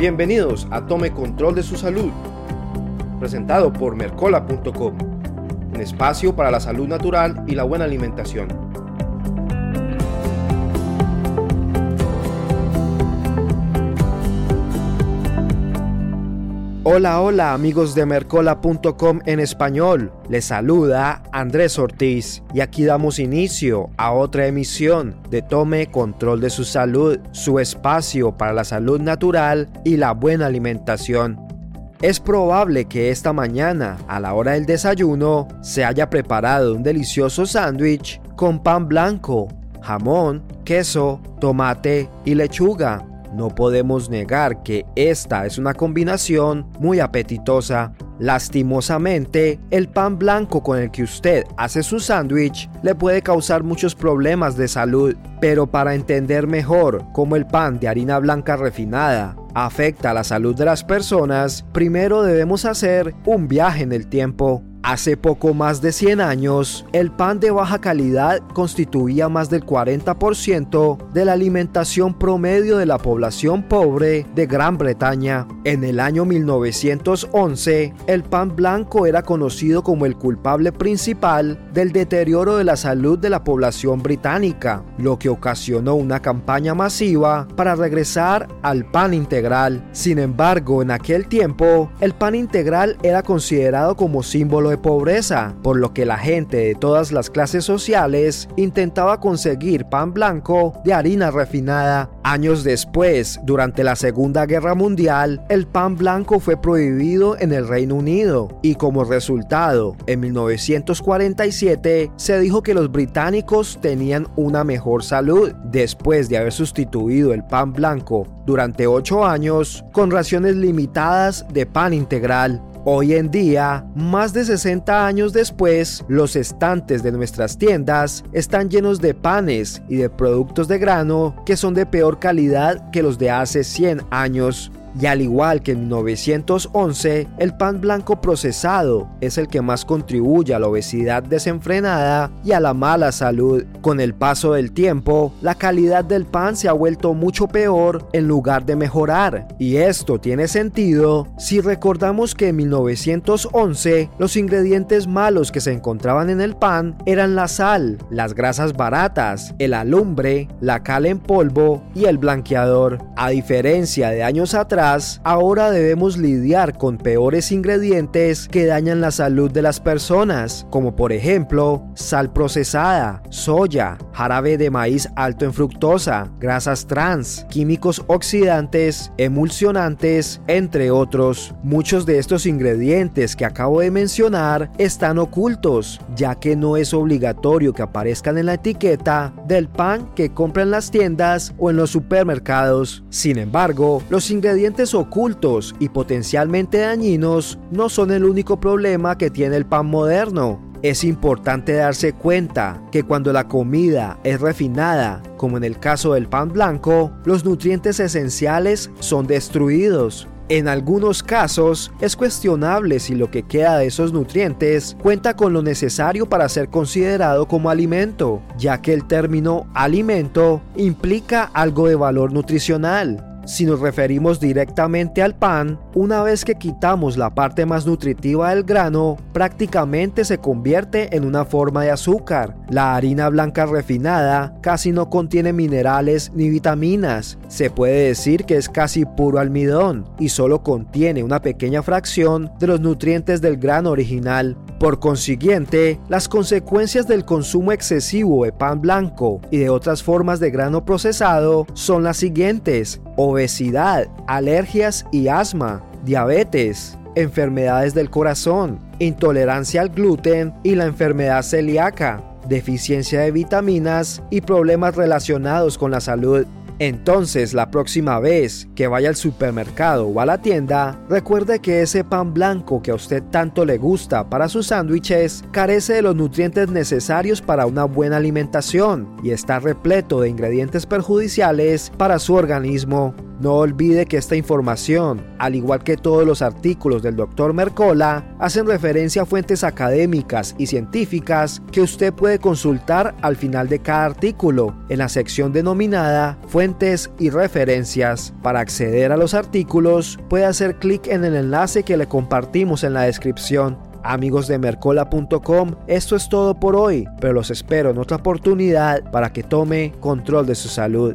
Bienvenidos a Tome Control de su Salud, presentado por Mercola.com, un espacio para la salud natural y la buena alimentación. Hola, hola amigos de Mercola.com en español. Les saluda Andrés Ortiz y aquí damos inicio a otra emisión de Tome Control de su Salud, su espacio para la salud natural y la buena alimentación. Es probable que esta mañana, a la hora del desayuno, se haya preparado un delicioso sándwich con pan blanco, jamón, queso, tomate y lechuga no podemos negar que esta es una combinación muy apetitosa. Lastimosamente, el pan blanco con el que usted hace su sándwich le puede causar muchos problemas de salud, pero para entender mejor cómo el pan de harina blanca refinada afecta la salud de las personas, primero debemos hacer un viaje en el tiempo. Hace poco más de 100 años, el pan de baja calidad constituía más del 40% de la alimentación promedio de la población pobre de Gran Bretaña. En el año 1911, el pan blanco era conocido como el culpable principal del deterioro de la salud de la población británica, lo que ocasionó una campaña masiva para regresar al pan integral. Sin embargo, en aquel tiempo, el pan integral era considerado como símbolo de pobreza, por lo que la gente de todas las clases sociales intentaba conseguir pan blanco de harina refinada. Años después, durante la Segunda Guerra Mundial, el pan blanco fue prohibido en el Reino Unido y como resultado, en 1947 se dijo que los británicos tenían una mejor salud después de haber sustituido el pan blanco durante 8 años con raciones limitadas de pan integral. Hoy en día, más de 60 años después, los estantes de nuestras tiendas están llenos de panes y de productos de grano que son de peor calidad que los de hace 100 años. Y al igual que en 1911, el pan blanco procesado es el que más contribuye a la obesidad desenfrenada y a la mala salud. Con el paso del tiempo, la calidad del pan se ha vuelto mucho peor en lugar de mejorar. Y esto tiene sentido si recordamos que en 1911 los ingredientes malos que se encontraban en el pan eran la sal, las grasas baratas, el alumbre, la cal en polvo y el blanqueador. A diferencia de años atrás, ahora debemos lidiar con peores ingredientes que dañan la salud de las personas, como por ejemplo sal procesada, soya, jarabe de maíz alto en fructosa, grasas trans, químicos oxidantes, emulsionantes, entre otros. Muchos de estos ingredientes que acabo de mencionar están ocultos, ya que no es obligatorio que aparezcan en la etiqueta del pan que compran las tiendas o en los supermercados. Sin embargo, los ingredientes ocultos y potencialmente dañinos no son el único problema que tiene el pan moderno. Es importante darse cuenta que cuando la comida es refinada, como en el caso del pan blanco, los nutrientes esenciales son destruidos. En algunos casos es cuestionable si lo que queda de esos nutrientes cuenta con lo necesario para ser considerado como alimento, ya que el término alimento implica algo de valor nutricional. Si nos referimos directamente al pan, una vez que quitamos la parte más nutritiva del grano, prácticamente se convierte en una forma de azúcar. La harina blanca refinada casi no contiene minerales ni vitaminas. Se puede decir que es casi puro almidón y solo contiene una pequeña fracción de los nutrientes del grano original. Por consiguiente, las consecuencias del consumo excesivo de pan blanco y de otras formas de grano procesado son las siguientes. Obesidad, alergias y asma, diabetes, enfermedades del corazón, intolerancia al gluten y la enfermedad celíaca, deficiencia de vitaminas y problemas relacionados con la salud. Entonces, la próxima vez que vaya al supermercado o a la tienda, recuerde que ese pan blanco que a usted tanto le gusta para sus sándwiches carece de los nutrientes necesarios para una buena alimentación y está repleto de ingredientes perjudiciales para su organismo. No olvide que esta información, al igual que todos los artículos del Dr. Mercola, hacen referencia a fuentes académicas y científicas que usted puede consultar al final de cada artículo en la sección denominada Fuentes y referencias. Para acceder a los artículos, puede hacer clic en el enlace que le compartimos en la descripción. Amigos de Mercola.com, esto es todo por hoy, pero los espero en otra oportunidad para que tome control de su salud.